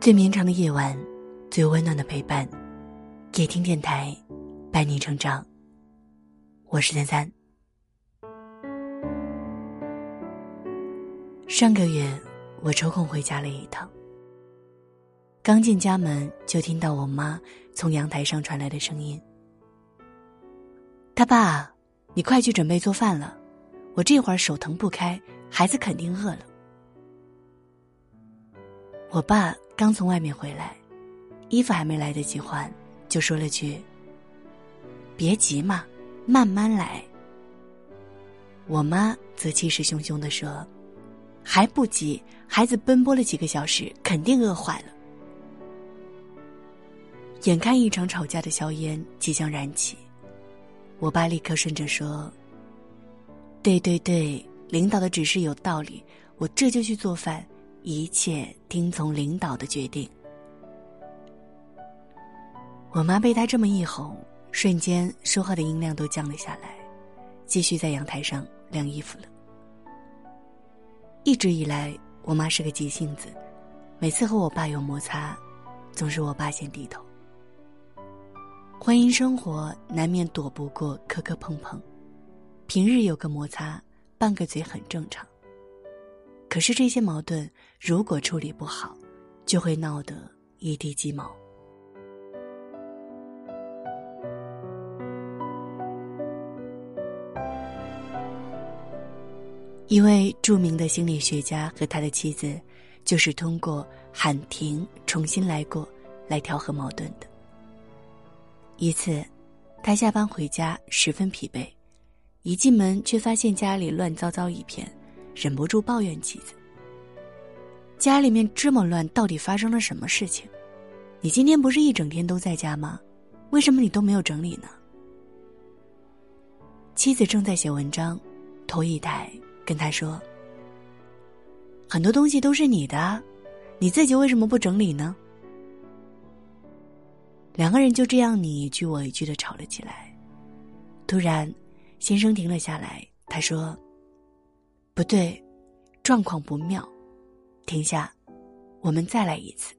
最绵长的夜晚，最温暖的陪伴。夜听电台，伴你成长。我是三三。上个月，我抽空回家了一趟。刚进家门，就听到我妈从阳台上传来的声音：“他爸，你快去准备做饭了，我这会儿手腾不开，孩子肯定饿了。”我爸刚从外面回来，衣服还没来得及换，就说了句：“别急嘛，慢慢来。”我妈则气势汹汹的说：“还不急，孩子奔波了几个小时，肯定饿坏了。”眼看一场吵架的硝烟即将燃起，我爸立刻顺着说：“对对对，领导的指示有道理，我这就去做饭。”一切听从领导的决定。我妈被他这么一吼，瞬间说话的音量都降了下来，继续在阳台上晾衣服了。一直以来，我妈是个急性子，每次和我爸有摩擦，总是我爸先低头。婚姻生活难免躲不过磕磕碰碰，平日有个摩擦，拌个嘴很正常。可是这些矛盾，如果处理不好，就会闹得一地鸡毛。一位著名的心理学家和他的妻子，就是通过喊停、重新来过来调和矛盾的。一次，他下班回家十分疲惫，一进门却发现家里乱糟糟一片。忍不住抱怨妻子：“家里面这么乱，到底发生了什么事情？你今天不是一整天都在家吗？为什么你都没有整理呢？”妻子正在写文章，头一抬跟他说：“很多东西都是你的，你自己为什么不整理呢？”两个人就这样你一句我一句的吵了起来。突然，先生停了下来，他说。不对，状况不妙，停下，我们再来一次。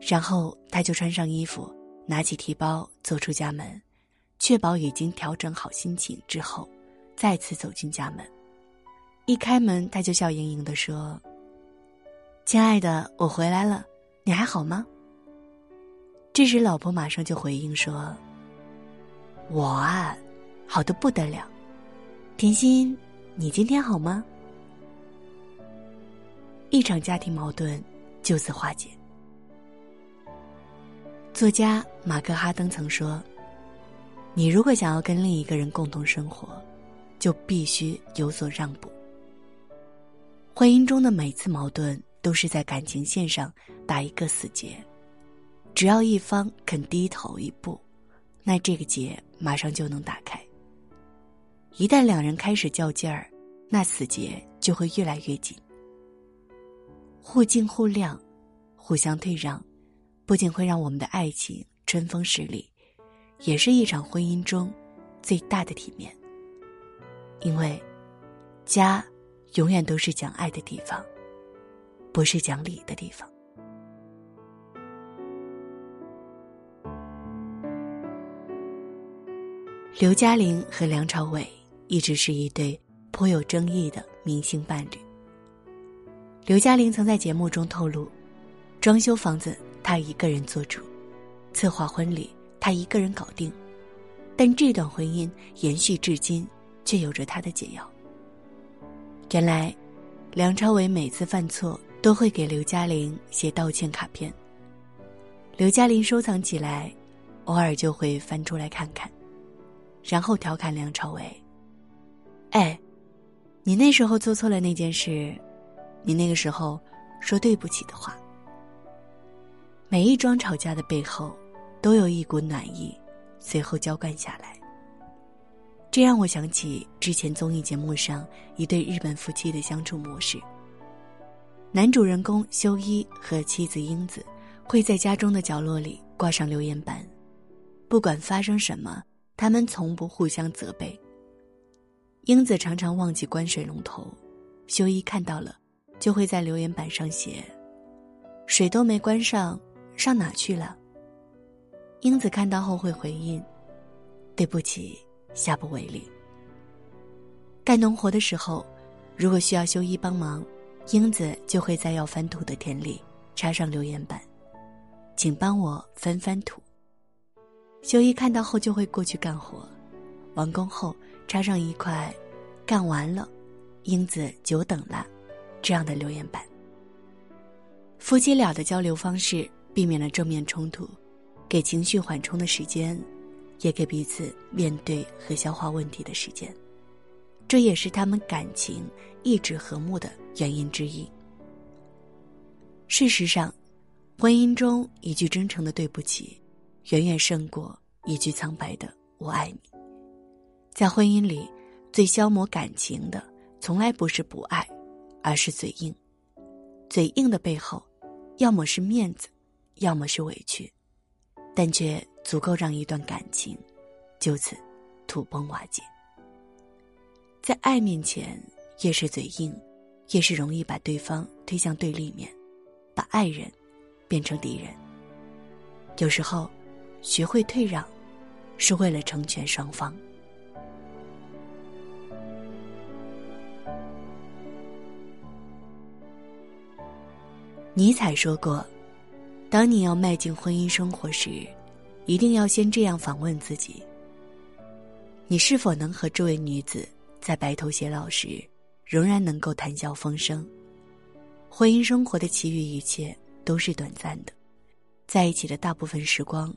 然后他就穿上衣服，拿起提包走出家门，确保已经调整好心情之后，再次走进家门。一开门，他就笑盈盈的说：“亲爱的，我回来了，你还好吗？”这时，老婆马上就回应说：“我啊，好的不得了，甜心。”你今天好吗？一场家庭矛盾就此化解。作家马克哈登曾说：“你如果想要跟另一个人共同生活，就必须有所让步。”婚姻中的每次矛盾都是在感情线上打一个死结，只要一方肯低头一步，那这个结马上就能打开。一旦两人开始较劲儿，那死结就会越来越紧。互敬互谅，互相退让，不仅会让我们的爱情春风十里，也是一场婚姻中最大的体面。因为，家永远都是讲爱的地方，不是讲理的地方。刘嘉玲和梁朝伟。一直是一对颇有争议的明星伴侣。刘嘉玲曾在节目中透露，装修房子她一个人做主，策划婚礼她一个人搞定，但这段婚姻延续至今，却有着她的解药。原来，梁朝伟每次犯错都会给刘嘉玲写道歉卡片，刘嘉玲收藏起来，偶尔就会翻出来看看，然后调侃梁朝伟。哎，你那时候做错了那件事，你那个时候说对不起的话。每一桩吵架的背后，都有一股暖意，随后浇灌下来。这让我想起之前综艺节目上一对日本夫妻的相处模式。男主人公修一和妻子英子会在家中的角落里挂上留言板，不管发生什么，他们从不互相责备。英子常常忘记关水龙头，修一看到了，就会在留言板上写：“水都没关上，上哪去了？”英子看到后会回应：“对不起，下不为例。”干农活的时候，如果需要修一帮忙，英子就会在要翻土的田里插上留言板，请帮我翻翻土。修一看到后就会过去干活，完工后插上一块“干完了，英子久等了”这样的留言板。夫妻俩的交流方式避免了正面冲突，给情绪缓冲的时间，也给彼此面对和消化问题的时间。这也是他们感情一直和睦的原因之一。事实上，婚姻中一句真诚的“对不起”，远远胜过一句苍白的“我爱你”。在婚姻里，最消磨感情的，从来不是不爱，而是嘴硬。嘴硬的背后，要么是面子，要么是委屈，但却足够让一段感情就此土崩瓦解。在爱面前，越是嘴硬，越是容易把对方推向对立面，把爱人变成敌人。有时候，学会退让，是为了成全双方。尼采说过：“当你要迈进婚姻生活时，一定要先这样反问自己：你是否能和这位女子？”在白头偕老时，仍然能够谈笑风生。婚姻生活的其余一切都是短暂的，在一起的大部分时光，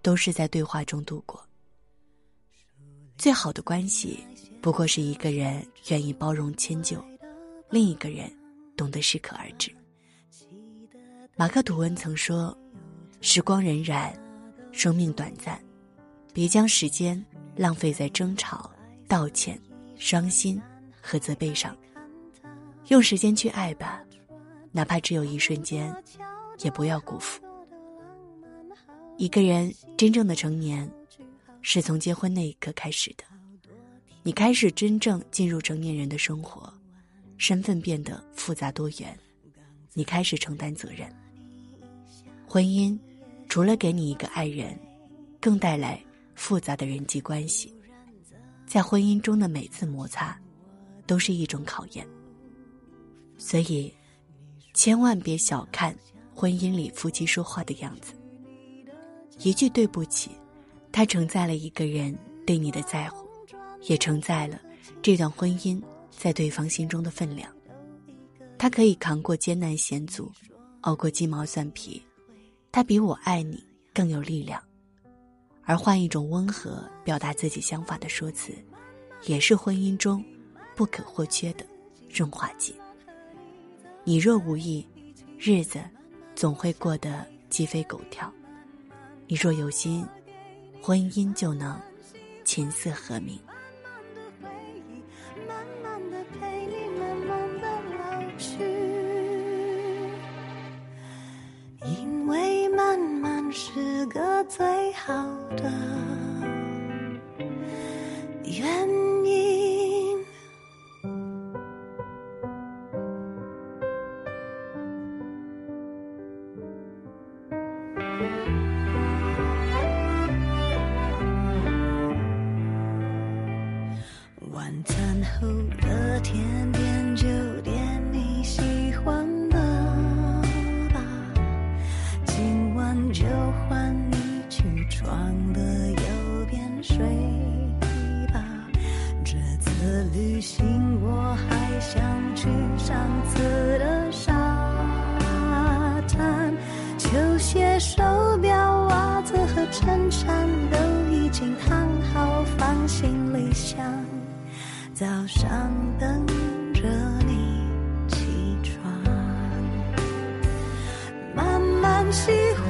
都是在对话中度过。最好的关系，不过是一个人愿意包容迁就，另一个人懂得适可而止。马克吐温曾说：“时光荏苒，生命短暂，别将时间浪费在争吵、道歉。”伤心和责备上，用时间去爱吧，哪怕只有一瞬间，也不要辜负。一个人真正的成年，是从结婚那一刻开始的。你开始真正进入成年人的生活，身份变得复杂多元，你开始承担责任。婚姻除了给你一个爱人，更带来复杂的人际关系。在婚姻中的每次摩擦，都是一种考验。所以，千万别小看婚姻里夫妻说话的样子。一句对不起，它承载了一个人对你的在乎，也承载了这段婚姻在对方心中的分量。他可以扛过艰难险阻，熬过鸡毛蒜皮，他比我爱你更有力量。而换一种温和表达自己想法的说辞，也是婚姻中不可或缺的润滑剂。你若无意，日子总会过得鸡飞狗跳；你若有心，婚姻就能琴瑟和鸣。最好的原因。晚餐后的甜点就手表、袜子和衬衫都已经烫好，放行李箱，早上等着你起床，慢慢喜欢。